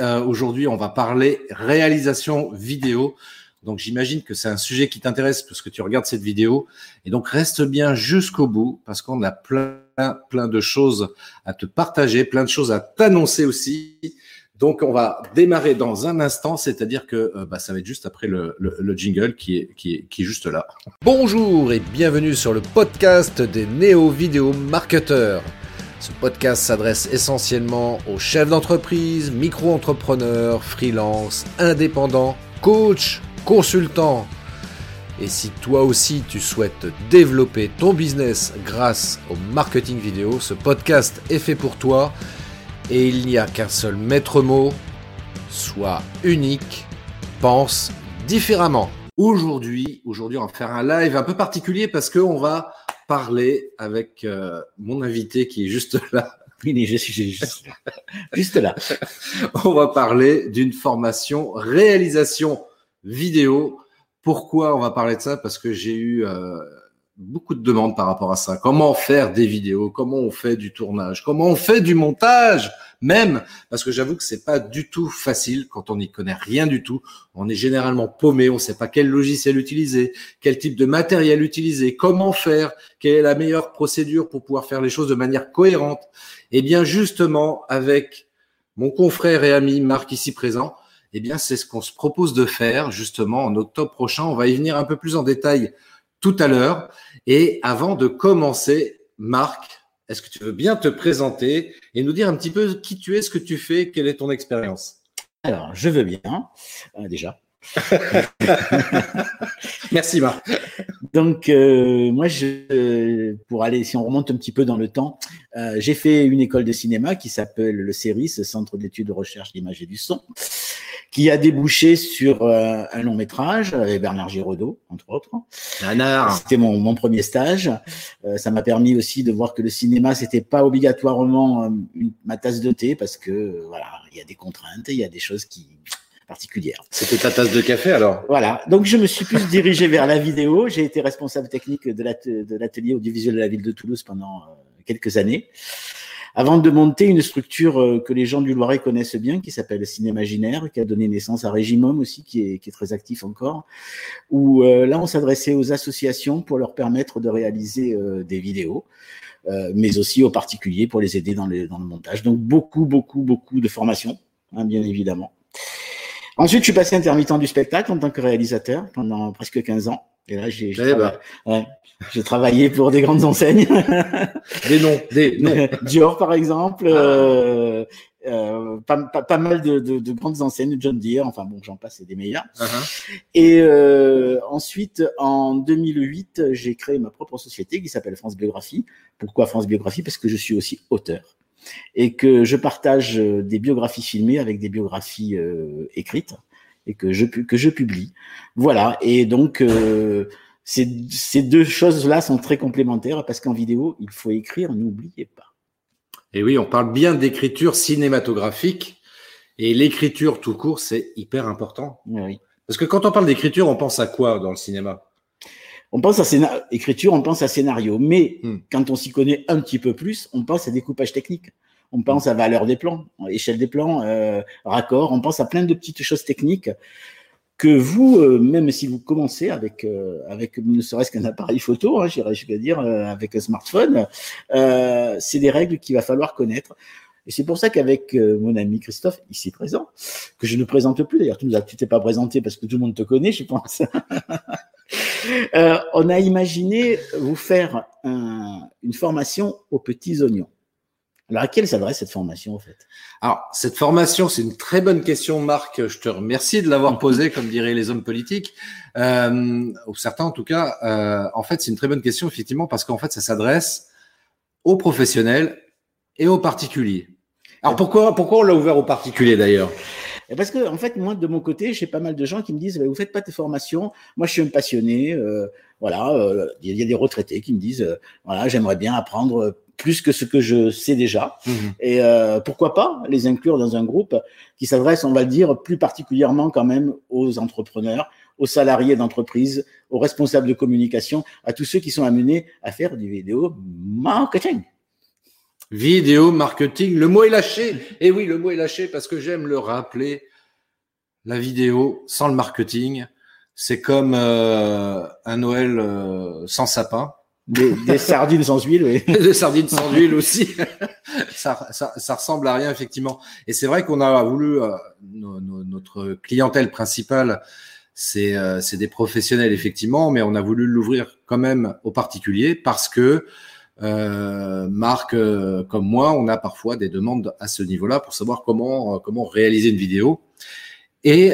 Euh, aujourd'hui, on va parler réalisation vidéo. Donc j'imagine que c'est un sujet qui t'intéresse parce que tu regardes cette vidéo. Et donc reste bien jusqu'au bout parce qu'on a plein, plein de choses à te partager, plein de choses à t'annoncer aussi. Donc on va démarrer dans un instant, c'est-à-dire que euh, bah, ça va être juste après le, le, jingle qui est, qui, est, qui est juste là. Bonjour et bienvenue sur le podcast des néo-vidéo marketeurs. Ce podcast s'adresse essentiellement aux chefs d'entreprise, micro-entrepreneurs, freelance, indépendants, coachs, consultants. Et si toi aussi tu souhaites développer ton business grâce au marketing vidéo, ce podcast est fait pour toi et il n'y a qu'un seul maître mot, sois unique, pense différemment. Aujourd'hui, aujourd'hui on va faire un live un peu particulier parce qu'on va parler avec euh, mon invité qui est juste là. Oui, je suis juste là. juste là. On va parler d'une formation réalisation vidéo. Pourquoi on va parler de ça? Parce que j'ai eu euh, beaucoup de demandes par rapport à ça. Comment faire des vidéos? Comment on fait du tournage? Comment on fait du montage Même? Parce que j'avoue que c'est pas du tout facile quand on n'y connaît rien du tout. On est généralement paumé, on ne sait pas quel logiciel utiliser, quel type de matériel utiliser, comment faire, quelle est la meilleure procédure pour pouvoir faire les choses de manière cohérente. Et eh bien justement avec mon confrère et ami Marc ici présent, eh bien c'est ce qu'on se propose de faire justement en octobre prochain. On va y venir un peu plus en détail tout à l'heure. Et avant de commencer, Marc, est-ce que tu veux bien te présenter et nous dire un petit peu qui tu es, ce que tu fais, quelle est ton expérience? Alors, je veux bien, euh, déjà. Merci Marc. Donc euh, moi, je, pour aller, si on remonte un petit peu dans le temps, euh, j'ai fait une école de cinéma qui s'appelle le CERIS, Centre d'études de recherche d'image et du son qui a débouché sur euh, un long métrage avec Bernard Giraudot, entre autres. C'était mon, mon, premier stage. Euh, ça m'a permis aussi de voir que le cinéma, c'était pas obligatoirement euh, une, ma tasse de thé parce que voilà, il y a des contraintes, il y a des choses qui particulières. C'était ta tasse de café alors Voilà. Donc je me suis plus dirigé vers la vidéo. J'ai été responsable technique de l'atelier audiovisuel de la ville de Toulouse pendant quelques années avant de monter une structure euh, que les gens du Loiret connaissent bien, qui s'appelle Cinémaginaire, qui a donné naissance à Régimum aussi, qui est, qui est très actif encore, où euh, là on s'adressait aux associations pour leur permettre de réaliser euh, des vidéos. mais aussi aux particuliers pour les aider dans le, dans le montage. Donc beaucoup, beaucoup, beaucoup de formations, hein, bien évidemment. Ensuite, je suis passé intermittent du spectacle en tant que réalisateur pendant presque 15 ans. Et là, j'ai eh ben. ouais, travaillé pour des grandes enseignes. des noms, des noms. Dior, par exemple. Ah. Euh, euh, pas, pas, pas, mal de, de, de, grandes enseignes, John Deere, enfin bon, j'en passe, c'est des meilleurs. Uh-huh. Et euh, ensuite, en 2008, j'ai créé ma propre société qui s'appelle France Biographie. Pourquoi France Biographie? Parce que je suis aussi auteur et que je partage des biographies filmées avec des biographies euh, écrites et que je, que je publie. Voilà. Et donc, euh, ces, ces deux choses-là sont très complémentaires parce qu'en vidéo, il faut écrire, n'oubliez pas. Et oui, on parle bien d'écriture cinématographique et l'écriture tout court, c'est hyper important. Oui. Parce que quand on parle d'écriture, on pense à quoi dans le cinéma? On pense à scénario, écriture, on pense à scénario. Mais hmm. quand on s'y connaît un petit peu plus, on pense à découpage technique on pense à valeur des plans, échelle des plans, euh, raccord, on pense à plein de petites choses techniques que vous, euh, même si vous commencez avec, euh, avec ne serait-ce qu'un appareil photo, hein, j'irais jusqu'à dire, avec un smartphone, c'est des règles qu'il va falloir connaître. Et c'est pour ça qu'avec mon ami Christophe, ici présent, que je ne présente plus, d'ailleurs, tu ne t'es pas présenté parce que tout le monde te connaît, je pense. on a imaginé vous faire une formation aux petits oignons. Alors, à quelle s'adresse cette formation, en fait? Alors, cette formation, c'est une très bonne question, Marc. Je te remercie de l'avoir posée, comme diraient les hommes politiques, euh, ou certains en tout cas. Euh, en fait, c'est une très bonne question, effectivement, parce qu'en fait, ça s'adresse aux professionnels et aux particuliers. Alors, pourquoi, pourquoi on l'a ouvert aux particuliers, d'ailleurs? Parce que, en fait, moi, de mon côté, j'ai pas mal de gens qui me disent bah, Vous faites pas tes formations. Moi, je suis un passionné. Euh, voilà, euh, il y a des retraités qui me disent euh, Voilà, j'aimerais bien apprendre plus que ce que je sais déjà. Mhm. Et euh, pourquoi pas les inclure dans un groupe qui s'adresse, on va le dire, plus particulièrement quand même aux entrepreneurs, aux salariés d'entreprise, aux responsables de communication, à tous ceux qui sont amenés à faire du vidéo marketing. Vidéo marketing, le mot est lâché. Et oui, le mot est lâché parce que j'aime le rappeler. La vidéo sans le marketing, c'est comme euh, un Noël euh, sans sapin. Des, sardines sans huile, oui. des sardines sans huile aussi. ça, ça, ça, ressemble à rien, effectivement. Et c'est vrai qu'on a voulu, euh, notre clientèle principale, c'est euh, des professionnels, effectivement, mais on a voulu l'ouvrir quand même aux particuliers parce que euh, Marc, euh, comme moi, on a parfois des demandes à ce niveau-là pour savoir comment, comment réaliser une vidéo. Et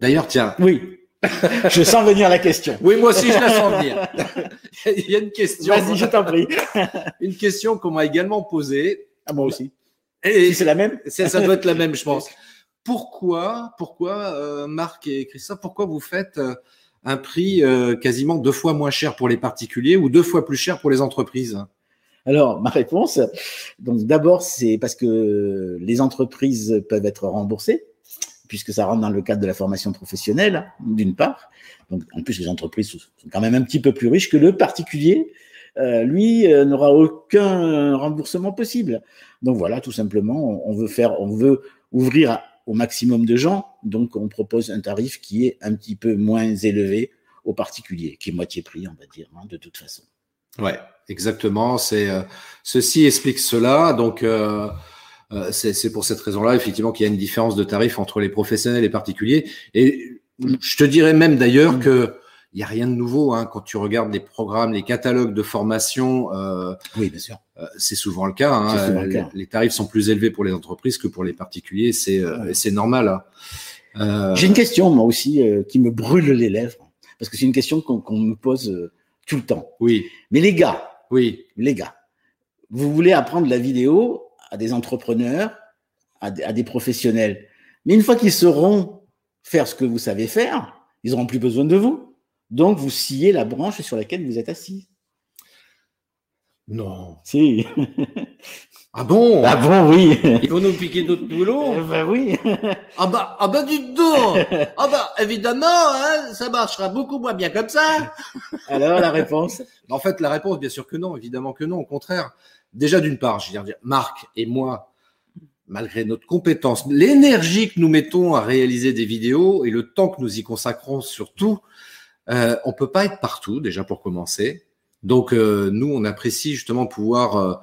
d'ailleurs, tiens. Oui. je sens venir la question. Oui, moi aussi, je la sens venir. Il y a une question. Vas-y, je t'en prie. une question qu'on m'a également posée. À moi aussi. Et c'est la même Ça doit être la même, je pense. Pourquoi, pourquoi euh, Marc et Christophe, pourquoi vous faites euh, un prix euh, quasiment deux fois moins cher pour les particuliers ou deux fois plus cher pour les entreprises? Alors, ma réponse, donc d'abord, c'est parce que les entreprises peuvent être remboursées puisque ça rentre dans le cadre de la formation professionnelle, d'une part. Donc, en plus, les entreprises sont quand même un petit peu plus riches que le particulier. Euh, lui euh, n'aura aucun remboursement possible. Donc voilà, tout simplement, on veut faire, on veut ouvrir au maximum de gens. Donc, on propose un tarif qui est un petit peu moins élevé aux particuliers, qui est moitié prix, on va dire, hein, de toute façon. Ouais, exactement. C'est euh, ceci explique cela. Donc euh, c'est pour cette raison-là, effectivement, qu'il y a une différence de tarif entre les professionnels et les particuliers. Et je te dirais même d'ailleurs que il n'y a rien de nouveau hein, quand tu regardes les programmes, les catalogues de formation. Euh, oui, bien sûr. Euh, c'est souvent le cas. Hein, les, tarifs sont plus élevés pour les entreprises que pour les particuliers. C'est euh, c'est normal. Hein. J'ai une question moi aussi qui me brûle les lèvres parce que c'est une question qu'on me pose tout le temps. Oui. Mais les gars. Oui. Les gars. Vous voulez apprendre la vidéo à des entrepreneurs, à des, professionnels. Mais une fois qu'ils sauront faire ce que vous savez faire, ils n'auront plus besoin de vous. Donc, vous sciez la branche sur laquelle vous êtes assis. Non. Si. Ah bon? Ah bon, oui. Ils vont nous piquer d'autres boulot eh Ben oui. ah bah, ah bah du dos Ah bah évidemment, hein, ça marchera beaucoup moins bien comme ça. Alors la réponse? En fait, la réponse, bien sûr que non, évidemment que non, au contraire. Déjà, d'une part, je veux dire, Marc et moi, malgré notre compétence, l'énergie que nous mettons à réaliser des vidéos et le temps que nous y consacrons surtout, euh, on peut pas être partout, déjà pour commencer. Donc, euh, nous, on apprécie justement pouvoir euh,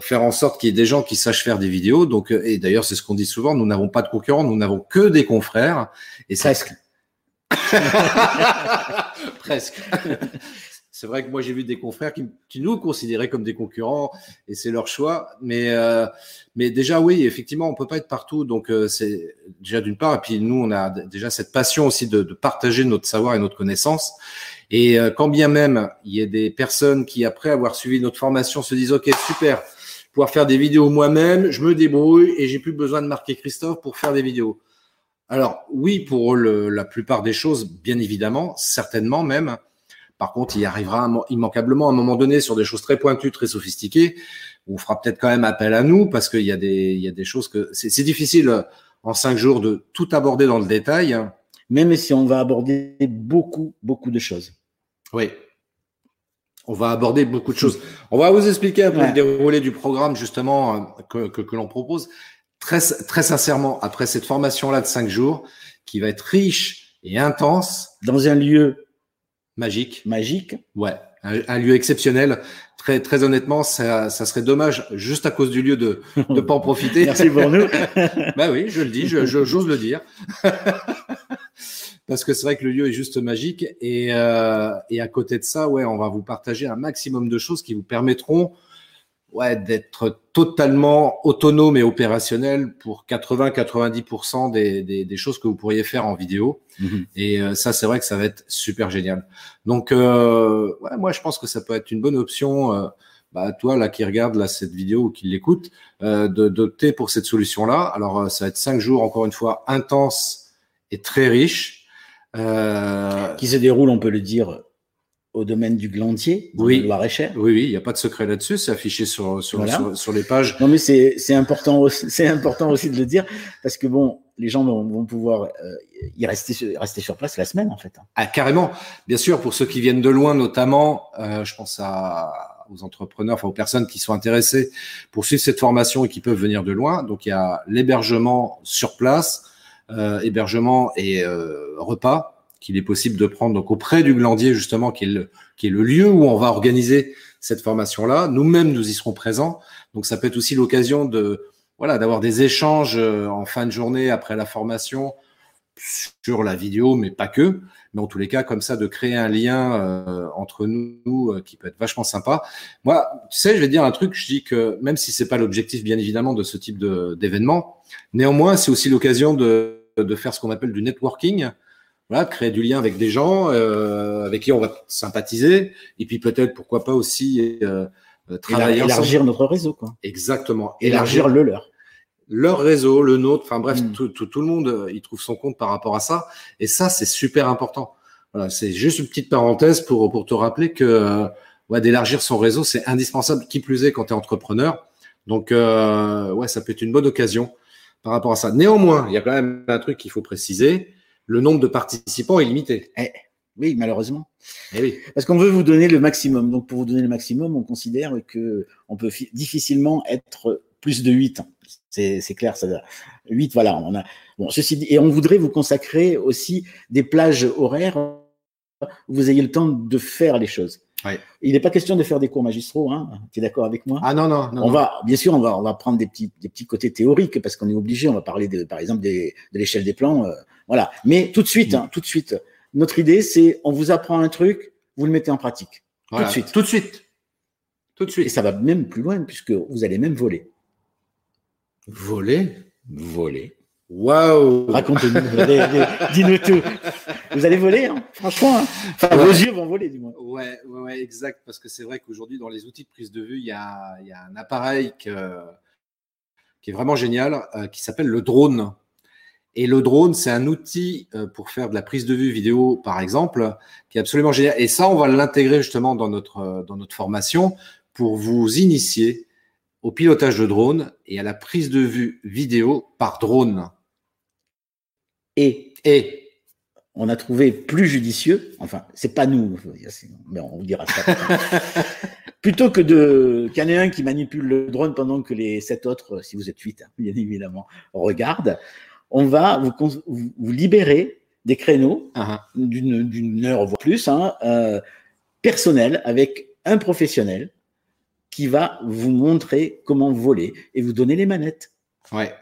faire en sorte qu'il y ait des gens qui sachent faire des vidéos. Donc, euh, et d'ailleurs, c'est ce qu'on dit souvent, nous n'avons pas de concurrents, nous n'avons que des confrères. Et Presque. Presque. C'est vrai que moi j'ai vu des confrères qui, nous considéraient comme des concurrents et c'est leur choix. Mais euh, mais déjà oui, effectivement, on peut pas être partout. Donc euh, c'est déjà d'une part et puis nous on a déjà cette passion aussi de, partager notre savoir et notre connaissance. Et euh, quand bien même il y a des personnes qui après avoir suivi notre formation se disent ok super, pouvoir faire des vidéos moi-même, je me débrouille et j'ai plus besoin de marquer Christophe pour faire des vidéos. Alors oui pour la plupart des choses, bien évidemment, certainement même. Par contre, il arrivera immanquablement à un moment donné sur des choses très pointues, très sophistiquées. On fera peut-être quand même appel à nous parce qu'il y a des, il y a des choses que c'est difficile euh, en cinq jours de tout aborder dans le détail. Même si on va aborder beaucoup, beaucoup de choses. Oui. On va aborder beaucoup de choses. On va vous expliquer un peu le déroulé du programme justement euh, que, que, que l'on propose. Très, très sincèrement, après cette formation-là de cinq jours, qui va être riche et intense. Dans un lieu Magique. Magique. Ouais, un, lieu exceptionnel. Très, très honnêtement, ça, ça, serait dommage, juste à cause du lieu, de ne pas en profiter. Merci pour nous. bah oui, je le dis, j'ose je, le dire. Parce que c'est vrai que le lieu est juste magique. Et, euh, et à côté de ça, ouais, on va vous partager un maximum de choses qui vous permettront ouais, d'être totalement autonome et opérationnel pour 80-90% des, des, des, choses que vous pourriez faire en vidéo. Mhm. Et euh, ça, c'est vrai que ça va être super génial. Donc, euh, ouais, moi, je pense que ça peut être une bonne option. Euh, bah, toi là qui regarde là cette vidéo ou qui l'écoute, euh, d'opter pour cette solution-là. Alors, euh, ça va être cinq jours encore une fois intenses et très riches. qui se déroule, on peut le dire, au domaine du Glandier, oui. Loir-et-Cher. Oui, oui, il n'y a pas de secret là-dessus, c'est affiché sur, sur, sur, les pages. Non, mais c'est important, c'est important aussi de le dire, parce que bon, les gens vont, vont pouvoir euh, y rester, rester sur place la semaine, en fait. Ah, carrément. Bien sûr, pour ceux qui viennent de loin, notamment, euh, je pense à, aux entrepreneurs, enfin aux personnes qui sont intéressées pour suivre cette formation et qui peuvent venir de loin. Donc il y a l'hébergement sur place, euh, hébergement et euh, repas qu'il est possible de prendre donc auprès du Glandier justement, qui est le, qui est le lieu où on va organiser cette formation-là. Nous-mêmes, nous y serons présents. Donc ça peut être aussi l'occasion de voilà d'avoir des échanges euh, en fin de journée après la formation sur la vidéo, mais pas que. Mais en tous les cas, comme ça, de créer un lien euh, entre nous euh, qui peut être vachement sympa. Moi, tu sais, je vais dire un truc. Je dis que même si c'est pas l'objectif, bien évidemment, de ce type d'événement, néanmoins, c'est aussi l'occasion de, de faire ce qu'on appelle du networking. Voilà, créer du lien avec des gens euh, avec qui on va sympathiser, et puis peut-être, pourquoi pas aussi euh, travailler élargir notre réseau, quoi. Exactement. Élargir, le leur leur réseau, le nôtre, enfin bref, mm. tout, tout, tout, le monde, euh, il trouve son compte par rapport à ça. Et ça, c'est super important. Voilà, c'est juste une petite parenthèse pour, pour te rappeler que euh, ouais, d'élargir son réseau, c'est indispensable, qui plus est quand tu es entrepreneur. Donc, euh, ouais, ça peut être une bonne occasion par rapport à ça. Néanmoins, il y a quand même un truc qu'il faut préciser. Le nombre de participants est limité. Eh, oui, malheureusement. Eh oui. Parce qu'on veut vous donner le maximum. Donc, pour vous donner le maximum, on considère que on peut difficilement être plus de 8 ans. C'est clair, ça 8, voilà, on a. Bon, ceci dit, et on voudrait vous consacrer aussi des plages horaires où vous ayez le temps de faire les choses. Il n'est pas question de faire des cours magistraux, hein. Tu es d'accord avec moi? Ah non, non, On va, bien sûr, on va, on va prendre des petits, des petits côtés théoriques parce qu'on est obligé. On va parler de, par exemple, des, de l'échelle des plans, euh, voilà. Mais tout de suite, hein, tout de suite, notre idée, c'est on vous apprend un truc, vous le mettez en pratique. Tout de suite. Tout de suite. Tout de suite. Et ça va même plus loin puisque vous allez même voler. Voler? Voler. Waouh Racontez-nous, dis-nous tout. Vous allez voler, hein franchement. Hein enfin, vos yeux vont voler, du moins. Ouais, ouais, ouais exact. Parce que c'est vrai qu'aujourd'hui, dans les outils de prise de vue, il y a, il y a un appareil que, qui est vraiment génial, euh, qui s'appelle le drone. Et le drone, c'est un outil euh, pour faire de la prise de vue vidéo, par exemple, qui est absolument génial. Et ça, on va l'intégrer justement dans notre, euh, dans notre formation pour vous initier au pilotage de drone et à la prise de vue vidéo par drone. Et, et on a trouvé plus judicieux, enfin, c'est pas nous, mais on vous dira ça. Plutôt que de qu'il y en ait un qui manipule le drone pendant que les sept autres, si vous êtes huit, hein, bien évidemment, regardent, on va vous, vous, libérer des créneaux uh-huh. d'une heure voire plus, hein, euh, personnels avec un professionnel qui va vous montrer comment voler et vous donner les manettes. Ouais.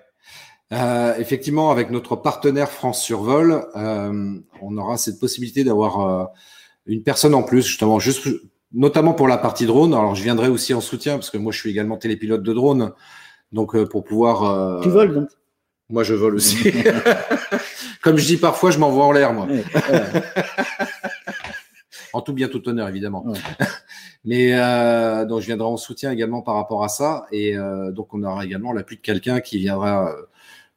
Euh, effectivement, avec notre partenaire France Survol, euh, on aura cette possibilité d'avoir euh, une personne en plus, justement, juste, notamment pour la partie drone. Alors, je viendrai aussi en soutien parce que moi, je suis également télépilote de drone, donc pour pouvoir. Tu voles donc? Moi, je vole aussi. Comme je dis parfois, je m'envoie en l'air, moi. en tout bien, tout honneur, évidemment. Mais euh, donc je viendrai en soutien également par rapport à ça. Et euh, donc on aura également l'appui de quelqu'un qui viendra euh,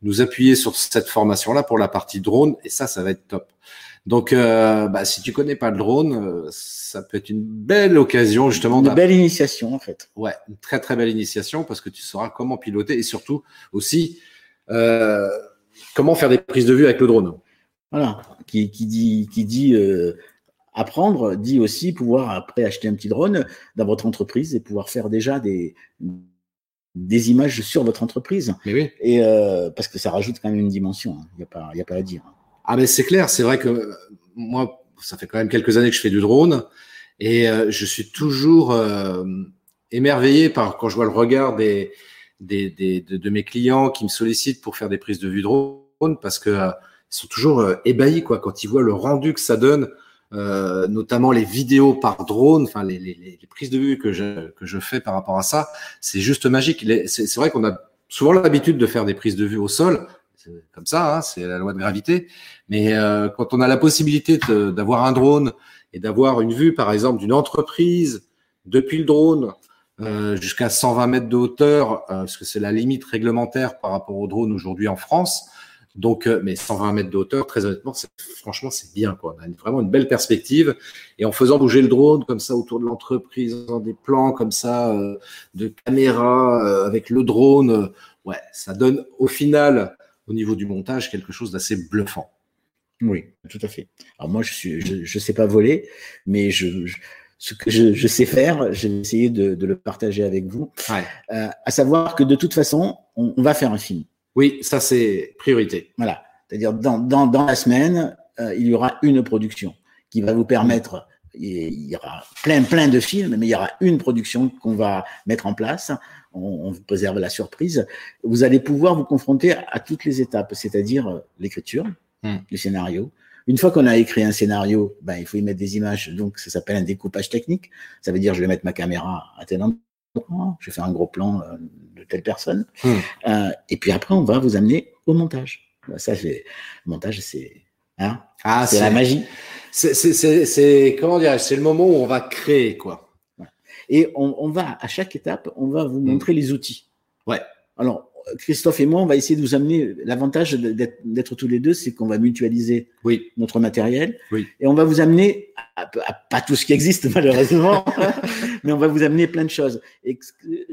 nous appuyer sur cette formation-là pour la partie drone. Et ça, ça va être top. Donc, euh, bah, si tu connais pas le drone, euh, ça peut être une belle occasion justement. Une belle initiation en fait. Ouais, une très très belle initiation parce que tu sauras comment piloter et surtout aussi euh, comment faire des prises de vue avec le drone? Voilà, qui, qui dit qui dit apprendre dit aussi pouvoir après acheter un petit drone dans votre entreprise et pouvoir faire déjà des, des images sur votre entreprise. Mais oui. Et euh, parce que ça rajoute quand même une dimension. Il hein. n'y a pas, il a pas à dire. Ah mais c'est clair. C'est vrai que euh, moi, ça fait quand même quelques années que je fais du drone et euh, je suis toujours euh, émerveillé par quand je vois le regard des, des, des de, de, mes clients qui me sollicitent pour faire des prises de vue drone parce que euh, ils sont toujours ébahis quoi quand ils voient le rendu que ça donne euh, notamment les vidéos par drone, enfin les, les, les, prises de vue que je, que je fais par rapport à ça, c'est juste magique. C'est vrai qu'on a souvent l'habitude de faire des prises de vue au sol, comme ça, hein, c'est la loi de gravité. Mais euh, quand on a la possibilité d'avoir un drone et d'avoir une vue, par exemple, d'une entreprise depuis le drone euh, jusqu'à 120 mètres de hauteur, euh, parce que c'est la limite réglementaire par rapport au drone aujourd'hui en France, donc, euh, mais 120 mètres de hauteur, très honnêtement, franchement, c'est bien. Quoi. On a vraiment une belle perspective. Et en faisant bouger le drone comme ça autour de l'entreprise, dans des plans comme ça, euh, de caméra euh, avec le drone, ouais, ça donne au final, au niveau du montage, quelque chose d'assez bluffant. Oui, tout à fait. Alors moi, je suis, je, je sais pas voler, mais je, ce que je, sais faire, je vais essayer de, le partager avec vous. Euh, à savoir que de toute façon, on, va faire un film. Oui, ça c'est priorité. Voilà. C'est-à-dire dans, dans, la semaine, euh, il y aura une production qui va vous permettre, il y aura plein plein de films, mais il y aura une production qu'on va mettre en place. On, vous préserve la surprise. Vous allez pouvoir vous confronter à toutes les étapes, c'est-à-dire euh, l'écriture, hmm. le scénario, une fois qu'on a écrit un scénario, ben, il faut y mettre des images. Donc, ça s'appelle un découpage technique. Ça veut dire, je vais mettre ma caméra à tel endroit, je vais faire un gros plan euh, de telle personne. Hmm. Euh, et puis après, on va vous amener au montage. Ben, ça, c'est, le montage, c'est, hein, ah, c'est la magie. C'est, comment dire, c'est le moment où on va créer, quoi. Et on, on, va, à chaque étape, on va vous hmm. montrer les outils. Ouais. Alors, Christophe et moi, on va essayer de vous amener. L'avantage d'être tous les deux, c'est qu'on va mutualiser oui. notre matériel. Oui. Et on va vous amener, à, pas tout ce qui existe malheureusement, mais on va vous amener plein de choses. Et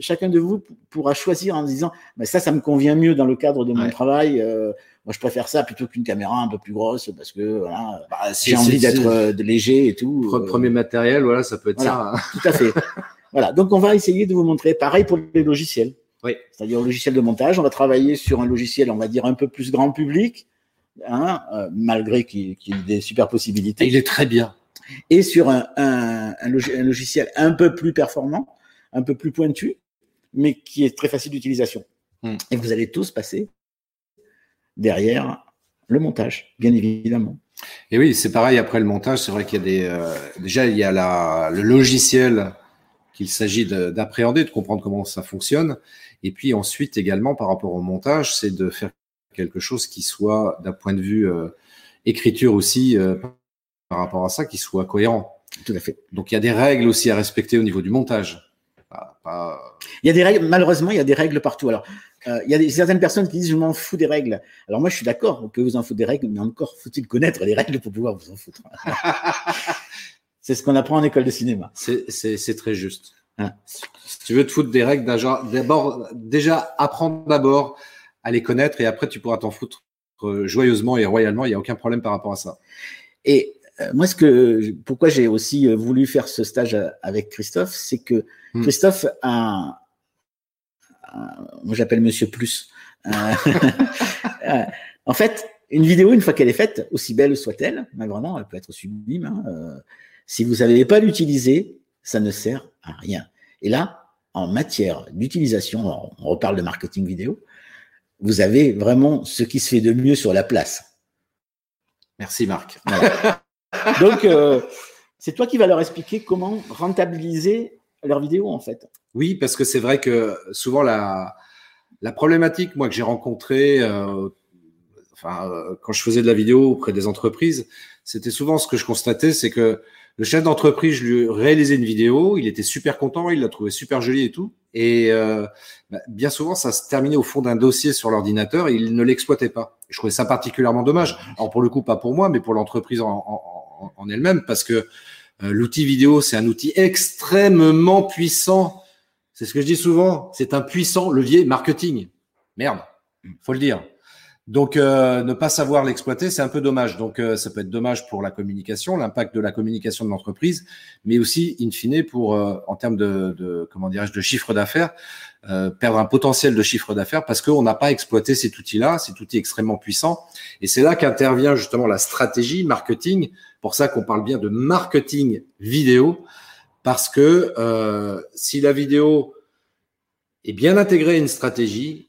chacun de vous pourra choisir en disant, mais ça, ça me convient mieux dans le cadre de mon travail. Euh, moi, je préfère ça plutôt qu'une caméra un peu plus grosse parce que voilà, bah, j'ai envie d'être euh, léger et tout. Euh. Premier matériel, voilà, ça peut être ça. Hein. Tout à fait. voilà. Donc, on va essayer de vous montrer. Pareil pour les logiciels. Oui. C'est-à-dire un logiciel de montage. On va travailler sur un logiciel, on va dire, un peu plus grand public, hein, euh, malgré qu'il y ait des super possibilités. il est très bien. Et sur un, un, un, logiciel un peu plus performant, un peu plus pointu, mais qui est très facile d'utilisation. Hmm. Et vous allez tous passer derrière le montage, bien évidemment. Et oui, c'est pareil après le montage. C'est vrai qu'il y a des. Euh, déjà, il y a la, le logiciel qu'il s'agit d'appréhender, de, comprendre comment ça fonctionne. Et puis ensuite également par rapport au montage, c'est de faire quelque chose qui soit d'un point de vue euh, écriture aussi euh, par rapport à ça, qui soit cohérent. Tout à fait. Donc il y a des règles aussi à respecter au niveau du montage. Il y a des règles, malheureusement, il y a des règles partout. Alors, euh, il y a des, certaines personnes qui disent je m'en fous des règles. Alors moi, je suis d'accord, on peut vous en foutre des règles, mais encore faut-il connaître les règles pour pouvoir vous en foutre. C'est ce qu'on apprend en école de cinéma. C'est très juste. Hein. Si tu veux te foutre des règles, d'abord, déjà, apprends d'abord à les connaître et après tu pourras t'en foutre euh, joyeusement et royalement. Il n'y a aucun problème par rapport à ça. Et euh, moi, ce que, pourquoi j'ai aussi euh, voulu faire ce stage avec Christophe, c'est que hmm. Christophe a, moi j'appelle Monsieur Plus. en fait, une vidéo, une fois qu'elle est faite, aussi belle soit-elle, vraiment, elle peut être sublime. Hein, si vous savez pas l'utiliser, ça ne sert à rien. Et là, en matière d'utilisation, on reparle de marketing vidéo, vous avez vraiment ce qui se fait de mieux sur la place. Merci Marc. Donc, euh, c'est toi qui vas leur expliquer comment rentabiliser leurs vidéos en fait. Oui, parce que c'est vrai que souvent la, la problématique, moi, que j'ai rencontrée, euh, enfin, euh, quand je faisais de la vidéo auprès des entreprises, c'était souvent ce que je constatais, c'est que le chef d'entreprise, je lui réalisais une vidéo, il était super content, il l'a trouvé super jolie et tout. Et euh, bah, bien souvent, ça se terminait au fond d'un dossier sur l'ordinateur il ne l'exploitait pas. Je trouvais ça particulièrement dommage. Alors pour le coup, pas pour moi, mais pour l'entreprise en, en, elle-même, parce que euh, l'outil vidéo, c'est un outil extrêmement puissant. C'est ce que je dis souvent, c'est un puissant levier marketing. Merde, faut le dire. Donc, euh, ne pas savoir l'exploiter, c'est un peu dommage. Donc, euh, ça peut être dommage pour la communication, l'impact de la communication de l'entreprise, mais aussi, in fine, pour, euh, en termes de, de comment dirais-je, de chiffre d'affaires, perdre un potentiel de chiffre d'affaires parce qu'on n'a pas exploité cet outil-là, cet outil extrêmement puissant. Et c'est là qu'intervient justement la stratégie marketing. Pour ça qu'on parle bien de marketing vidéo, parce que si la vidéo est bien intégrée à une stratégie,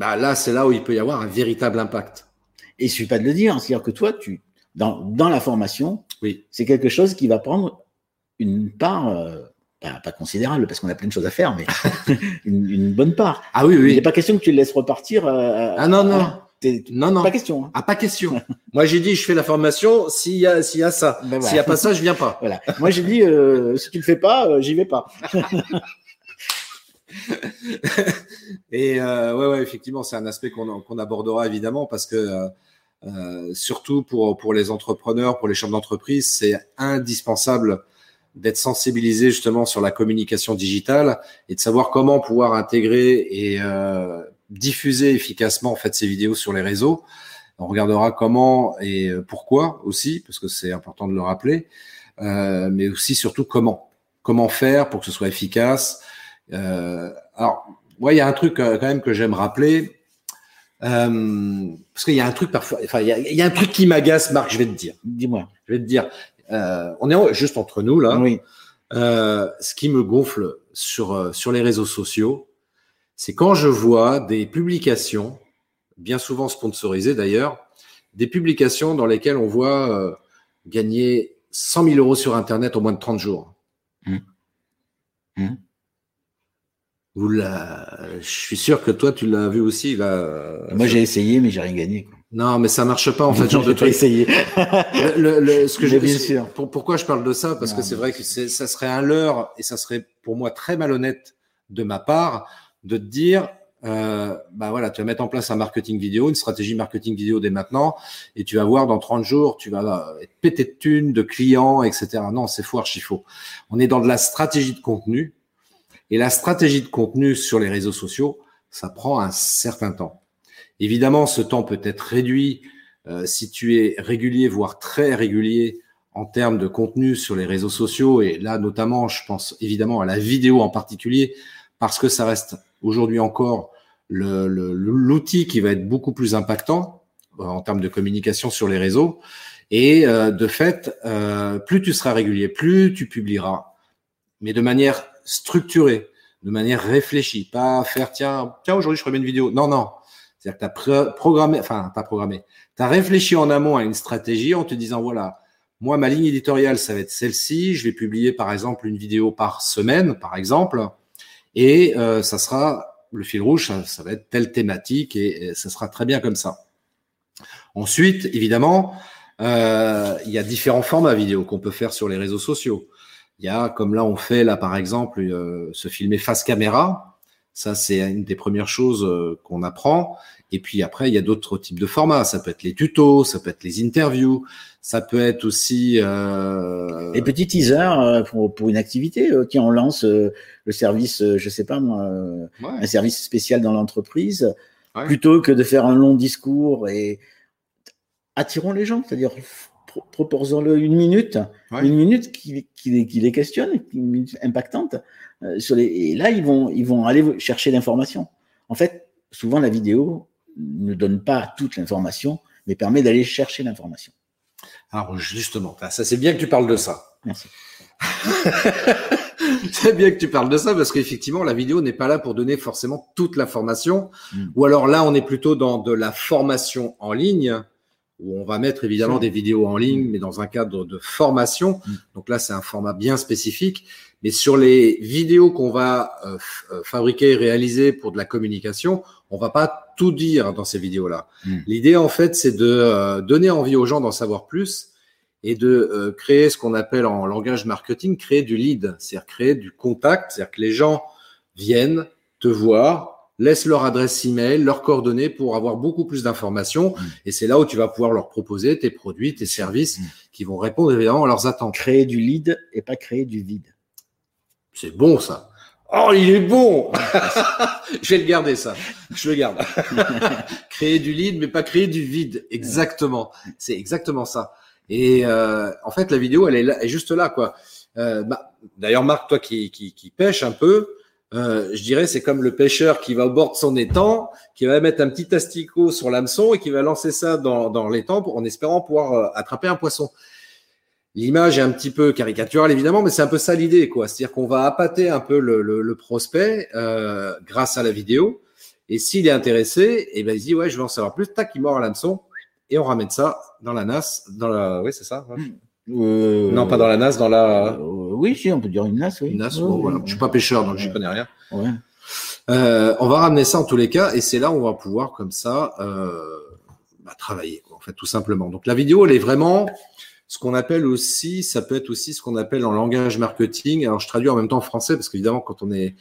bah là, c'est là où il peut y avoir un véritable impact. Et il suffit pas de le dire, c'est-à-dire que toi, tu, dans, dans la formation, oui. c'est quelque chose qui va prendre une part, euh, pas, considérable, parce qu'on a plein de choses à faire, mais une, bonne part. Ah oui, oui. Il n'est pas question que tu le laisses repartir. Euh, ah non, non. non, non. Pas question. Hein. Ah, pas question. Moi, j'ai dit, je fais la formation s'il y a, s'il y a ça. Ben s'il n'y a pas ça, je viens pas. Voilà. Moi, j'ai dit, euh, si tu le fais pas, j'y vais pas. et euh, ouais, ouais, effectivement, c'est un aspect qu'on abordera évidemment parce que euh, euh, surtout pour, les entrepreneurs, pour les chefs d'entreprise, c'est indispensable d'être sensibilisé justement sur la communication digitale et de savoir comment pouvoir intégrer et diffuser efficacement en fait ces vidéos sur les réseaux. On regardera comment et pourquoi aussi, parce que c'est important de le rappeler, mais aussi surtout comment. comment faire pour que ce soit efficace. Euh, alors, moi, il y a un truc euh, quand même que j'aime rappeler. Euh, parce qu'il y a un truc parfois, enfin, il y a, il y a un truc qui m'agace, Marc, je vais te dire. Dis-moi. Je vais te dire. Euh, on est juste entre nous là. Oui. Ce qui me gonfle sur, sur les réseaux sociaux, c'est quand je vois des publications, bien souvent sponsorisées d'ailleurs, des publications dans lesquelles on voit gagner 100 000 euros sur Internet en moins de 30 jours. Mmh. Mmh. Vous la... Je suis sûr que toi, tu l'as vu aussi. Là. Moi, j'ai essayé, mais j'ai rien gagné. Quoi. Non, mais ça marche pas en fait, genre de J'ai truc. essayé. Le, le- le- ce que je, bien sûr. Pour, pourquoi je parle de ça? Parce que c'est vrai que ça serait un leurre et ça serait pour moi très malhonnête de ma part de te dire, euh, bah voilà, tu vas mettre en place un marketing vidéo, une stratégie marketing vidéo dès maintenant, et tu vas voir dans 30 jours, tu vas être pété de thunes, de clients, etc. Non, c'est faux, archi faux. On est dans de la stratégie de contenu, et la stratégie de contenu sur les réseaux sociaux, ça prend un certain temps. Évidemment, ce temps peut être réduit euh, si tu es régulier, voire très régulier en termes de contenu sur les réseaux sociaux, et là notamment, je pense évidemment à la vidéo en particulier, parce que ça reste aujourd'hui encore l'outil qui va être beaucoup plus impactant euh, en termes de communication sur les réseaux. Et euh, de fait, euh, plus tu seras régulier, plus tu publieras, mais de manière structurée, de manière réfléchie, pas faire tiens, tiens aujourd'hui je ferai une vidéo. Non, non. C'est-à-dire que tu as programmé, enfin pas programmé, tu as réfléchi en amont à une stratégie en te disant voilà, moi ma ligne éditoriale ça va être celle-ci, je vais publier par exemple une vidéo par semaine par exemple, et euh, ça sera le fil rouge, ça, va être telle thématique et, et ça sera très bien comme ça. Ensuite, évidemment, euh, il y a différents formats vidéo qu'on peut faire sur les réseaux sociaux. Il y a, comme là on fait là par exemple, euh, se filmer face caméra. Ça, c'est une des premières choses euh, qu'on apprend. Et puis après, il y a d'autres types de formats. Ça peut être les tutos, ça peut être les interviews, ça peut être aussi. Euh... Les petits teasers euh, pour, pour une activité. euh, Tiens, on lance euh, le service, je sais pas moi, ouais, un service spécial dans l'entreprise, Ouais. plutôt que de faire un long discours et attirons les gens, c'est-à-dire pro- proposons-le une minute, Ouais. une minute qui, qui, les- qui les questionne, une minute impactante. euh, sur les, et là, ils vont, ils vont aller chercher l'information. En fait, souvent la vidéo ne donne pas toute l'information, mais permet d'aller chercher l'information. Alors justement, ça c'est bien que tu parles de ça. Merci. C'est bien que tu parles de ça parce qu'effectivement, la vidéo n'est pas là pour donner forcément toute l'information. Mm. Ou alors là, on est plutôt dans de la formation en ligne où on va mettre évidemment des vidéos en ligne, mais dans un cadre de formation. Mm. Donc là, c'est un format bien spécifique. Mais sur les vidéos qu'on va euh, euh, fabriquer et réaliser pour de la communication, on va pas tout dire dans ces vidéos-là. Mm. L'idée, en fait, c'est de euh, donner envie aux gens d'en savoir plus et de euh, créer ce qu'on appelle en langage marketing, créer du lead, c'est-à-dire créer du contact, c'est-à-dire que les gens viennent te voir, laissent leur adresse email, leurs coordonnées pour avoir beaucoup plus d'informations. Mm. Et c'est là où tu vas pouvoir leur proposer tes produits, tes services Mm. qui vont répondre évidemment à leurs attentes. Créer du lead et pas créer du vide. C'est bon ça. Oh, il est bon. Je vais le garder ça. Je le garde. créer du lead, mais pas créer du vide. Exactement. C'est exactement ça. Et euh, en fait, la vidéo, elle est, là, est juste là, quoi. Euh, bah, D'ailleurs, Marc, toi qui, qui, qui pêche un peu, euh, je dirais c'est comme le pêcheur qui va au bord de son étang, qui va mettre un petit asticot sur l'hameçon et qui va lancer ça dans, dans l'étang en espérant pouvoir euh, attraper un poisson. L'image est un petit peu caricaturale évidemment, mais c'est un peu ça l'idée, quoi. C'est-à-dire qu'on va appâter un peu le, prospect euh, grâce à la vidéo. Et s'il est intéressé, et ben il dit ouais, je veux en savoir plus. Tac, il mord à l'hameçon et on ramène ça dans la NAS, dans la, oui c'est ça. ouais. Euh, Non, pas dans la NAS, dans la euh, oui, si, on peut dire une NAS, oui. une NAS. Ouais, bon, ouais, voilà. ouais. Je suis pas pêcheur, donc j'y connais rien. Euh, on va ramener ça en tous les cas, et c'est là où on va pouvoir comme ça euh, bah, travailler, quoi, en fait, tout simplement. Donc la vidéo, elle est vraiment ce qu'on appelle aussi, ça peut être aussi ce qu'on appelle en langage marketing. Alors je traduis en même temps en français parce qu'évidemment quand on n'est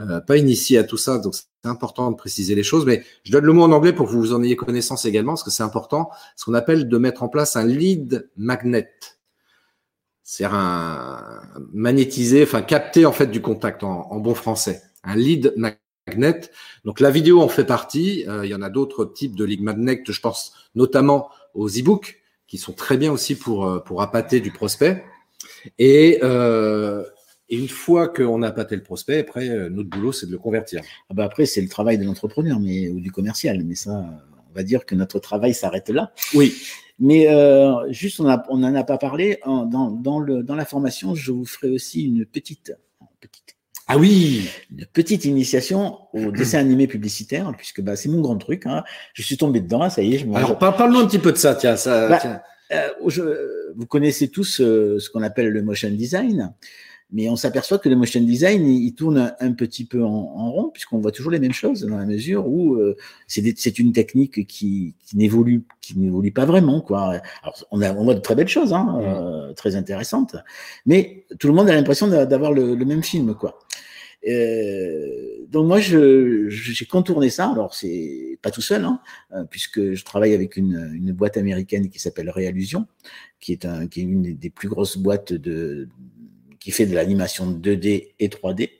euh, pas initié à tout ça, donc c'est important de préciser les choses. Mais je donne le mot en anglais pour que vous en ayez connaissance également, parce que c'est important. Ce qu'on appelle de mettre en place un lead magnet. C'est un magnétiser, enfin capter en fait du contact en, en bon français. Un lead magnet. Donc la vidéo en fait partie. Euh, il y en a d'autres types de lead magnet. Je pense notamment aux e-books qui sont très bien aussi pour euh, pour appâter du prospect. Et euh, Et une fois qu'on a pâté le prospect, après, euh, notre boulot, c'est de le convertir. Ah bah après, c'est le travail de l'entrepreneur mais, ou du commercial. Mais ça, on va dire que notre travail s'arrête là. Oui. Mais euh, juste, on n'en a pas parlé. En- Dans, dans, le, dans la formation, je vous ferai aussi une petite, petite, Ah oui une petite initiation au dessin animé publicitaire, puisque bah, c'est mon grand truc. Hein. Je suis tombé dedans, ça y est. Je me- Alors, par- parle-nous un petit peu de ça, tiens. Ça, Bah, tiens. Euh, je- vous connaissez tous euh, ce qu'on appelle le motion design, mais on s'aperçoit que le motion design, il, il tourne un, un petit peu en, en rond, puisqu'on voit toujours les mêmes choses, dans la mesure où euh, c'est une technique qui, qui n'évolue qui n'évolue pas vraiment. Quoi. Alors, on, a, on voit de très belles choses, hein, euh, très intéressantes, mais tout le monde a l'impression d'a- d'avoir le, le même film. quoi. Euh, donc moi, je- je- j'ai contourné ça. Alors c'est pas tout seul, hein, euh, puisque je travaille avec une, une boîte américaine qui s'appelle Realusion, qui est, un, qui est une des- des plus grosses boîtes de, qui fait de l'animation 2D et 3D.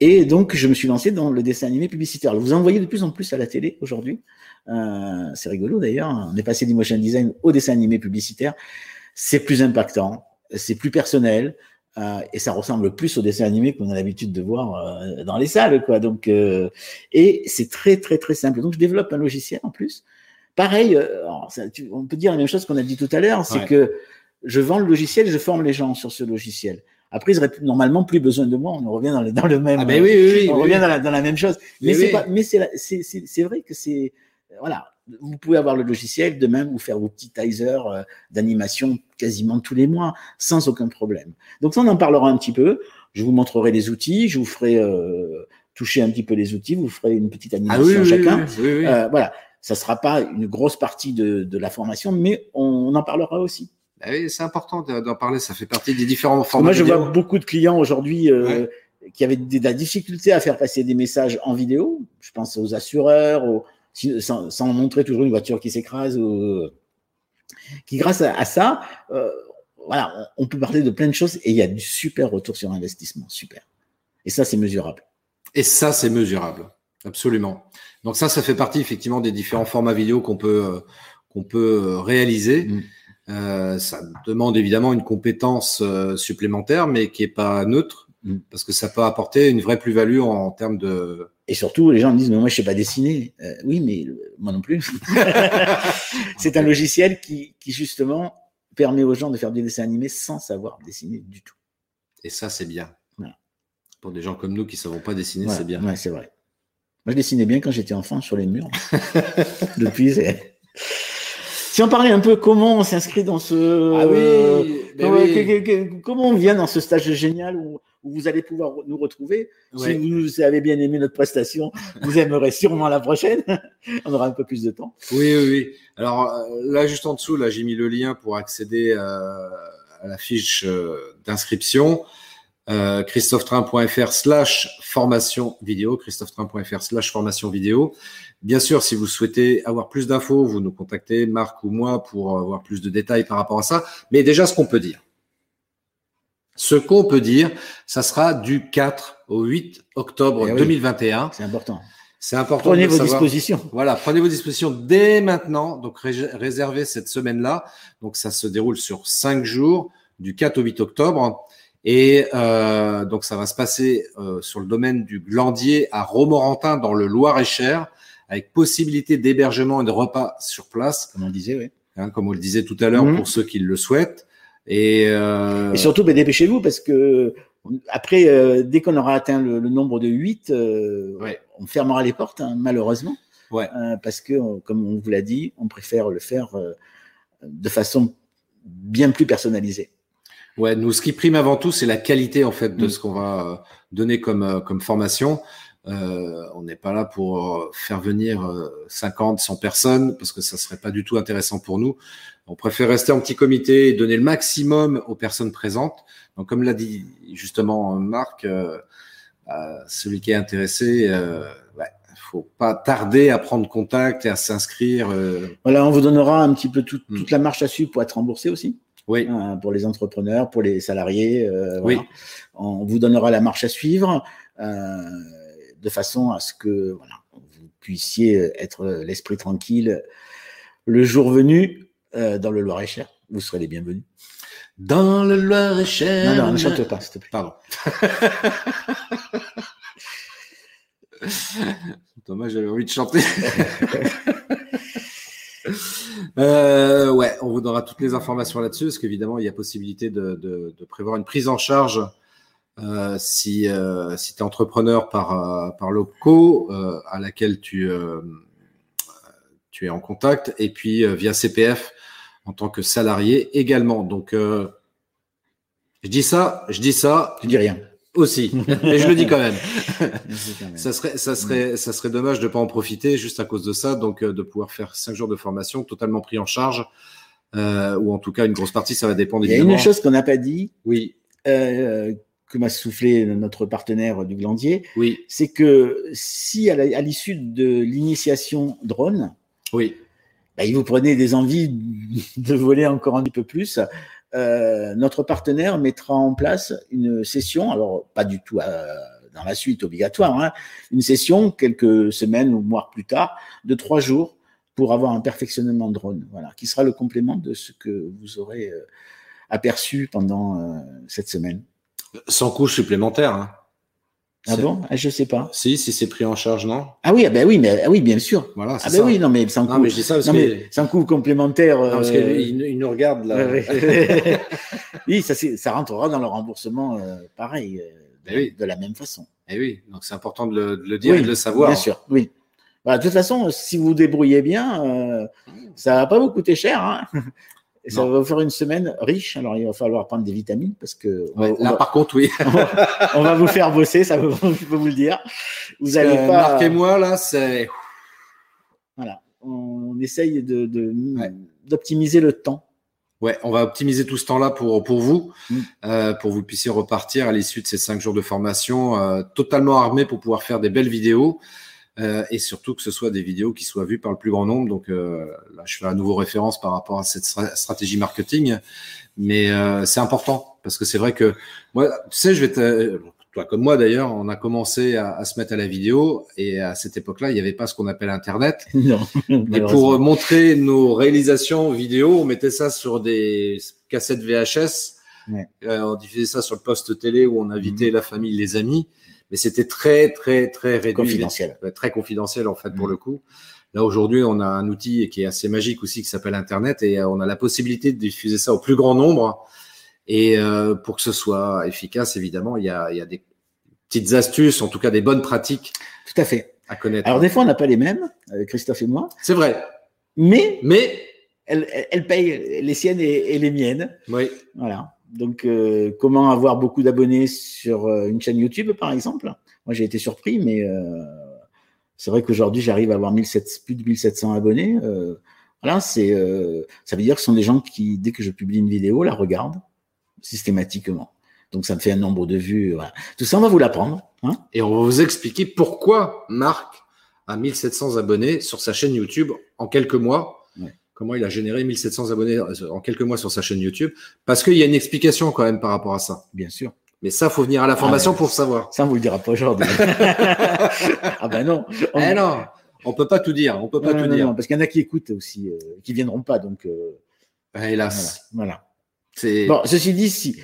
Et donc, je me suis lancé dans le dessin animé publicitaire. Vous en voyez de plus en plus à la télé aujourd'hui. Euh, c'est rigolo d'ailleurs. On est passé du motion design au dessin animé publicitaire. C'est plus impactant, c'est plus personnel. euh, et ça ressemble plus au dessin animé qu'on a l'habitude de voir euh, dans les salles, quoi. Donc, et c'est très très très simple. Donc, je développe un logiciel en plus. Pareil, alors, ça, tu- on peut dire la même chose qu'on a dit tout à l'heure, c'est Ouais. que je vends le logiciel, je forme les gens sur ce logiciel. Après, ils n'auraient normalement plus besoin de moi. On revient dans le, dans le même. Ah ben oui, oui, oui. on revient dans la, dans la même chose. Mais c'est pas, mais c'est, vrai que c'est, voilà. Vous pouvez avoir le logiciel, demain vous faire vos petits teasers euh, d'animation quasiment tous les mois, sans aucun problème. Donc ça, on en parlera un petit peu. Je vous montrerai les outils, je vous ferai euh, toucher un petit peu les outils, vous ferez une petite Ah animation oui, chacun. oui, oui, oui. Euh, voilà, ça sera pas une grosse partie de, de la formation, mais on en parlera aussi. Ah oui, c'est important de- d'en parler. Ça fait partie des différents formats moi, je vidéo. vois beaucoup de clients aujourd'hui euh, qui avaient de la difficulté à faire passer des messages en vidéo. Je pense aux assureurs, aux- sans, sans montrer toujours une voiture qui s'écrase, ou- qui grâce à, à ça, euh, voilà, on, peut parler de plein de choses et il y a du super retour sur investissement, super. Et ça, c'est mesurable. Et ça, c'est mesurable. Absolument. Donc ça, ça fait partie effectivement des différents formats vidéo qu'on peut euh, qu'on peut euh, réaliser. Mm. Euh, ça demande évidemment une compétence euh, supplémentaire, mais qui est pas neutre, Mm. parce que ça peut apporter une vraie plus-value en, termes de. Et surtout, les gens me disent, mais moi, je sais pas dessiner. Euh, oui, mais moi non plus. c'est un logiciel qui, qui, justement, permet aux gens de faire des dessins animés sans savoir dessiner du tout. Et ça, c'est bien. Voilà. Pour des gens comme nous qui savons pas dessiner, Voilà. c'est bien. Ouais, c'est vrai. Moi, je dessinais bien quand j'étais enfant sur les murs. Depuis, c'est. Si on parlait un peu comment on s'inscrit dans ce. Ah oui, comment, oui. que- que- que- comment on vient dans ce stage génial où, où vous allez pouvoir nous retrouver? Ouais. Si vous avez bien aimé notre prestation, vous aimerez sûrement la prochaine. on aura un peu plus de temps. Oui, oui, oui. Alors euh, là, juste en dessous, là, j'ai mis le lien pour accéder euh, à la fiche euh, d'inscription. Euh, christophetrain.fr slash formation vidéo, christophetrain.fr slash formation vidéo. Bien sûr, si vous souhaitez avoir plus d'infos, vous nous contactez, Marc ou moi, pour avoir plus de détails par rapport à ça. Mais déjà, ce qu'on peut dire. Ce qu'on peut dire, ça sera du 4 au 8 octobre Eh oui. 2021. C'est important. C'est important Prenez de vos savoir. dispositions. Voilà, prenez vos dispositions dès maintenant. Donc, ré- réservez cette semaine-là. Donc, ça se déroule sur cinq jours, du 4 au 8 octobre. Et euh, donc, ça va se passer euh, sur le domaine du Glandier à Romorantin, dans le Loir-et-Cher, avec possibilité d'hébergement et de repas sur place, Comme on disait, oui. hein, comme on le disait tout à l'heure, Mhm. pour ceux qui le souhaitent. Et, euh, Et surtout, ben, dépêchez-vous parce que après, euh, dès qu'on aura atteint le, le nombre de 8, euh, Ouais. on fermera les portes, hein, malheureusement. Ouais. Euh, parce que, comme on vous l'a dit, on préfère le faire euh, de façon bien plus personnalisée. Ouais, nous, ce qui prime avant tout, c'est la qualité en fait de Mm. ce qu'on va euh, donner comme euh, comme formation. Euh, on n'est pas là pour euh, faire venir euh, 50, 100 personnes parce que ça serait pas du tout intéressant pour nous. On préfère rester en petit comité et donner le maximum aux personnes présentes. Donc, comme l'a dit justement Marc, euh, euh, celui qui est intéressé, euh, ouais, faut pas tarder à prendre contact et à s'inscrire. Voilà, on vous donnera un petit peu tout- Mm. toute la marche à suivre pour être remboursé aussi, oui, hein, pour les entrepreneurs, pour les salariés. euh, Oui. voilà. On vous donnera la marche à suivre euh, de façon à ce que voilà, vous puissiez être l'esprit tranquille le jour venu euh, dans le Loir-et-Cher. vous serez les bienvenus. Dans le Loir-et-Cher. Non, non, ne chante pas, s'il te plaît. Pardon. Dommage, j'avais envie de chanter. Euh, ouais, on vous donnera toutes les informations là-dessus, parce qu'évidemment, il y a possibilité de, prévoir une prise en charge euh, si, euh, si tu es entrepreneur par, euh, par l'OPCO, à laquelle tu, es en contact, et puis via CPF en tant que salarié également. Donc, je dis ça, je dis ça Tu dis rien. Aussi, mais je le dis quand même. Ça serait, ça serait, ça serait dommage de pas en profiter juste à cause de ça, donc euh, de pouvoir faire cinq jours de formation totalement pris en charge, euh, ou en tout cas une grosse partie, ça va dépendre Il y a évidemment. une chose qu'on n'a pas dit, Oui, euh, que m'a soufflé notre partenaire du Glandier, oui, c'est que si à l'issue de l'initiation drone, oui, bah, il vous prenait des envies de voler encore un petit peu plus, euh, notre partenaire mettra en place une session, alors pas du tout euh, dans la suite obligatoire, hein, une session quelques semaines ou mois plus tard de trois jours pour avoir un perfectionnement drone, voilà, qui sera le complément de ce que vous aurez euh, aperçu pendant euh, cette semaine. sans couche supplémentaire. Hein. Ah C'est- bon? Ah, Je sais pas. Si, si c'est pris en charge, non? Ah oui, ah ben oui, mais ah oui, bien sûr. Voilà, c'est Ah ben ça. oui, non mais sans Non, coût, mais je dis ça parce non, que, mais sans coût complémentaire. non, parce euh, qu'il il nous regarde là. Oui, ça, c'est- ça rentrera dans le remboursement euh, pareil, euh, de, Ben oui. de la même façon. Eh oui, donc c'est important de le, de le dire Oui, et de le savoir. Bien sûr, oui. Voilà, de toute façon, si vous vous débrouillez bien, euh, ça va pas vous coûter cher. Hein. Et ça Non. va vous faire une semaine riche. Alors, il va falloir prendre des vitamines parce que on, Ouais, va, on là, va- par contre, oui. on va vous faire bosser, ça veut- je peux vous le dire. Vous allez Euh, pas. Marc et moi, là, c'est. Voilà, on essaye de, de- Ouais. d'optimiser le temps. Ouais, on va optimiser tout ce temps-là pour, pour vous, Mm. euh, pour que vous puissiez repartir à l'issue de ces cinq jours de formation euh, totalement armé pour pouvoir faire des belles vidéos euh, et surtout que ce soit des vidéos qui soient vues par le plus grand nombre. Donc euh, là, je fais à nouveau référence par rapport à cette stra- stratégie marketing, mais euh, c'est important parce que c'est vrai que moi, tu sais, je vais te, toi comme moi d'ailleurs, on a commencé à, à se mettre à la vidéo et à cette époque-là, il n'y avait pas ce qu'on appelle Internet. non, Et pour montrer nos réalisations vidéo, on mettait ça sur des cassettes VHS. Ouais. Euh, on diffusait ça sur le poste télé où on invitait la famille, les amis. Mais c'était très, très, très réduit. confidentiel. Très confidentiel, en fait, pour Mhm. le coup. Là, aujourd'hui, on a un outil qui est assez magique aussi qui s'appelle Internet et euh, on a la possibilité de diffuser ça au plus grand nombre. Et euh, pour que ce soit efficace, évidemment, il y a, il y a des petites astuces, en tout cas des bonnes pratiques Tout à fait. à connaître. Alors, des fois, on n'a pas les mêmes, euh, Christophe et moi, C'est vrai. mais Mais, elle, elle- elle paye les siennes et, et les miennes. oui, Voilà. Donc, euh, comment avoir beaucoup d'abonnés sur euh, une chaîne YouTube, par exemple? Moi, j'ai été surpris, mais euh, c'est vrai qu'aujourd'hui, j'arrive à avoir 1700 plus de 1700 abonnés. Euh, voilà, c'est, ça veut dire que ce sont des gens qui, dès que je publie une vidéo, la regardent systématiquement. Donc, ça me fait un nombre de vues. Voilà. Tout ça, on va vous l'apprendre. Hein Et on va vous expliquer pourquoi Marc a 1700 abonnés sur sa chaîne YouTube en quelques mois. Comment il a généré 1700 abonnés euh, en quelques mois sur sa chaîne YouTube. Parce qu'il y a une explication quand même par rapport à ça. Bien sûr. Mais ça, faut venir à la formation ouais. pour savoir. Ça, on vous le dira pas aujourd'hui. ah ben non. On- Eh non, on peut pas tout dire. On peut pas Non, tout non, dire. non, parce qu'il y en a qui écoutent aussi, euh, qui viendront pas. Donc, euh, Eh, voilà. hélas. voilà. Bon, ceci dit, si,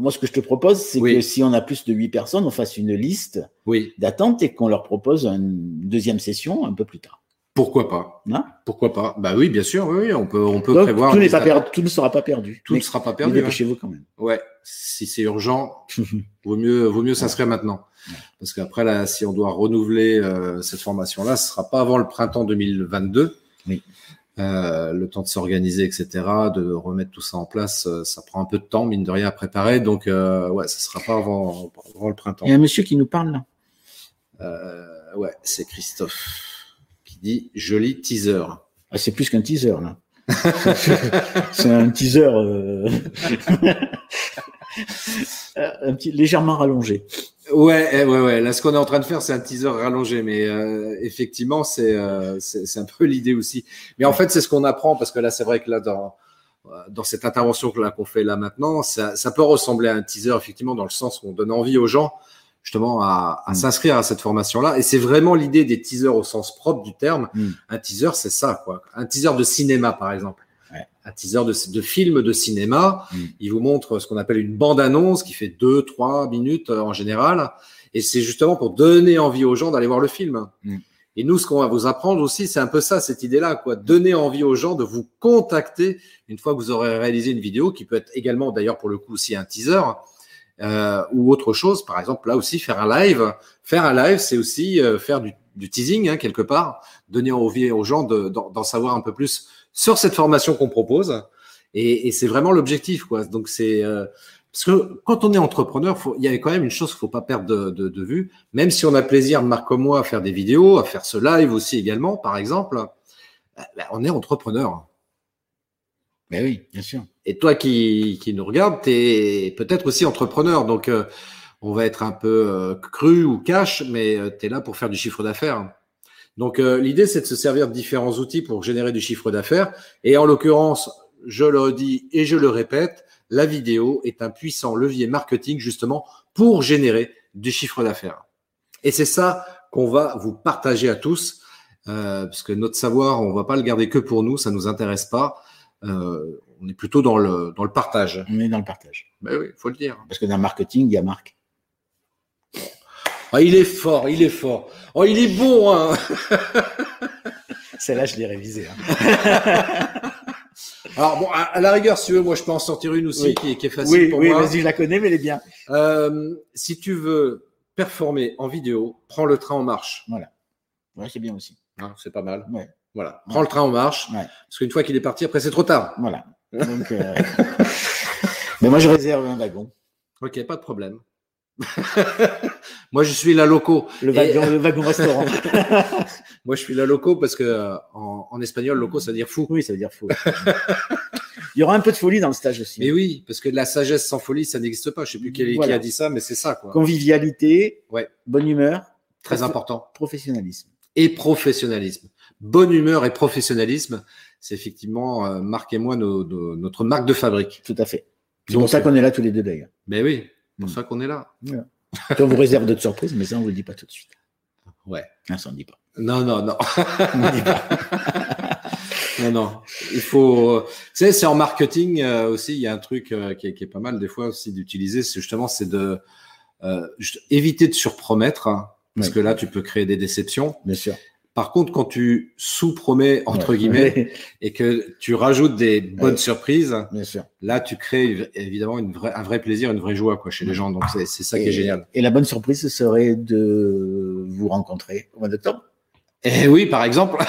moi, ce que je te propose, c'est Oui. que si on a plus de 8 personnes, on fasse une liste oui. d'attente et qu'on leur propose une deuxième session un peu plus tard. Pourquoi pas? Hein? Pourquoi pas? Bah oui, bien sûr. Oui, oui, on peut, on peut Donc, prévoir. tout, n'est pas perdu, tout ne sera pas perdu. Tout mais, ne sera pas perdu. hein. dépêchez-vous quand même. Ouais. Si c'est urgent, vaut mieux, vaut mieux s'inscrire maintenant. Ouais. Parce qu'après, là, si on doit renouveler euh, cette formation-là, ce sera pas avant le printemps 2022. Oui. Euh, le temps de s'organiser, etc., de remettre tout ça en place, euh, ça prend un peu de temps, mine de rien, à préparer. Donc, euh, ouais, ce sera pas avant, avant le printemps. Il y a un monsieur qui nous parle là. Euh, ouais, c'est Christophe dit joli teaser. Ah, c'est plus qu'un teaser là. c'est un teaser euh, un petit, légèrement rallongé. Ouais, eh, ouais, ouais. Là, ce qu'on est en train de faire, c'est un teaser rallongé, mais euh, effectivement, c'est euh, c'est un peu l'idée aussi. Mais en fait, c'est ce qu'on apprend parce que là, c'est vrai que là, dans dans cette intervention que là qu'on fait là maintenant, ça, ça peut ressembler à un teaser effectivement dans le sens où on donne envie aux gens justement à, à Mm. s'inscrire à cette formation-là. Et c'est vraiment l'idée des teasers au sens propre du terme. Mm. Un teaser, c'est ça, quoi. Un teaser de cinéma, par exemple. Ouais. un teaser de, de film de cinéma. Mm. Il vous montre ce qu'on appelle une bande-annonce qui fait deux, trois minutes euh, en général. Et c'est justement pour donner envie aux gens d'aller voir le film. Et nous, ce qu'on va vous apprendre aussi, c'est un peu ça, cette idée-là, quoi. Donner envie aux gens de vous contacter une fois que vous aurez réalisé une vidéo, qui peut être également, d'ailleurs, pour le coup, aussi un teaser, euh, ou autre chose. Par exemple, là aussi, faire un live. Faire un live, c'est aussi euh, faire du, du teasing, hein, quelque part. Donner envie aux gens de- d'en d'en savoir un peu plus sur cette formation qu'on propose. Et, et c'est vraiment l'objectif, quoi. Donc, c'est, euh, parce que quand on est entrepreneur, faut- il y a quand même une chose qu'il faut pas perdre de, de, de vue. Même si on a plaisir, Marc comme moi, à faire des vidéos, à faire ce live aussi également, par exemple, bah, bah, on est entrepreneur. Mais oui, bien sûr. Et toi qui, qui nous regardes, tu es peut-être aussi entrepreneur. Donc, euh, on va être un peu euh, cru ou cash, mais tu es là pour faire du chiffre d'affaires. Donc, euh, l'idée, c'est de se servir de différents outils pour générer du chiffre d'affaires. Et en l'occurrence, je le dis et je le répète, la vidéo est un puissant levier marketing justement pour générer du chiffre d'affaires. Et c'est ça qu'on va vous partager à tous, euh, parce que notre savoir, on va pas le garder que pour nous, ça nous intéresse pas. Euh, on est plutôt dans le, dans le partage. On est dans le partage. Ben oui, faut le dire. Parce que dans le marketing, il y a Marc. Ah, il est fort, il est fort. Oh, il est bon, hein. Celle-là, je l'ai révisée. hein. Alors bon, à, la rigueur, si tu veux, moi je peux en sortir une aussi Oui. qui, est- qui est facile Oui, pour oui, moi. vas-y, je la connais, mais elle est bien. Euh, si tu veux performer en vidéo, prends le train en marche. Ouais, c'est bien aussi. Hein, c'est pas mal. Ouais. Voilà, prends le train en marche. Ouais. Parce qu'une fois qu'il est parti, après c'est trop tard. Voilà. Donc, euh, mais moi, je réserve un wagon. Ok, pas de problème. moi je suis la loco. Le Et- wagon, le wagon restaurant. Moi je suis la loco parce que euh, en, en espagnol loco ça veut dire fou. oui, ça veut dire fou. Il y aura un peu de folie dans le stage aussi. Mais oui, parce que la sagesse sans folie ça n'existe pas. Je sais plus qui, qui a dit ça, mais c'est ça quoi. Convivialité, Ouais. bonne humeur, Très important. professionnalisme. Et professionnalisme. Bonne humeur et professionnalisme, c'est effectivement euh, Marc et moi nos- nos- notre marque de fabrique. Tout à fait. C'est pour ça qu'on est là tous les deux d'ailleurs. Mais oui, c'est pour Mm. ça qu'on est là. On vous réserve d'autres surprises, mais ça, on vous le dit pas tout de suite. Ouais. Ah, ça, on ne dit pas. Non, non, non. On ne dit pas. non, non. Il faut. euh, Tu sais, c'est en marketing euh, aussi. Il y a un truc euh, qui, est, qui est pas mal des fois aussi d'utiliser. C'est justement, c'est de euh, éviter de surpromettre, hein, parce que là, tu peux créer des déceptions. Bien sûr. Par contre, quand tu sous-promets entre Ouais. guillemets et que tu rajoutes des bonnes Ouais. surprises, Bien sûr. là, tu crées évidemment une vraie, un vrai plaisir, une vraie joie quoi, chez les gens. Donc, c'est ça qui est génial. Et la bonne surprise, ce serait de vous rencontrer au mois d'octobre. Et oui, par exemple.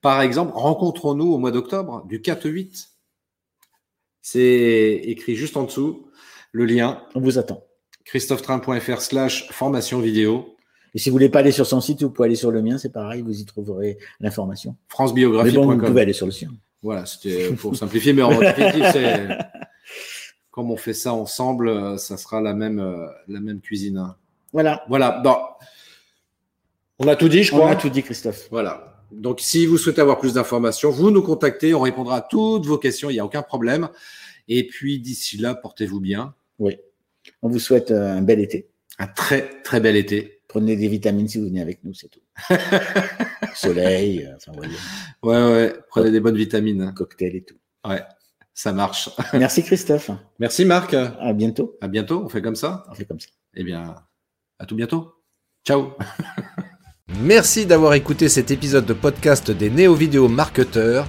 par exemple, rencontrons-nous au mois d'octobre, du 4 au 8. C'est écrit juste en dessous, le lien, On vous attend. christophetrain.fr slash formation vidéo, Et si vous voulez pas aller sur son site, vous pouvez aller sur le mien, c'est pareil, vous y trouverez l'information. Mais bon, vous francebiographie.com. pouvez aller sur le sien. Voilà, c'était pour simplifier, mais en définitive, c'est comme on fait ça ensemble, euh, ça sera la même, euh, la même cuisine. hein. Voilà. Voilà, bon. On a tout dit, je On crois. a tout dit, Christophe. Voilà. Donc, si vous souhaitez avoir plus d'informations, vous nous contactez, on répondra à toutes vos questions, il n'y a aucun problème. Et puis, d'ici là, portez-vous bien. Oui. On vous souhaite euh, un bel été. Un très, très bel été. Prenez des vitamines si vous venez avec nous, c'est tout. Soleil, euh, enfin, voyez, Ouais, ouais, prenez des bonnes vitamines. hein. cocktail et tout. Ouais, ça marche. Merci Christophe. Merci Marc. À bientôt. À bientôt, on fait comme ça. On fait comme ça. Eh bien, à tout bientôt. Ciao. Merci d'avoir écouté cet épisode de podcast des néo-vidéo marketeurs.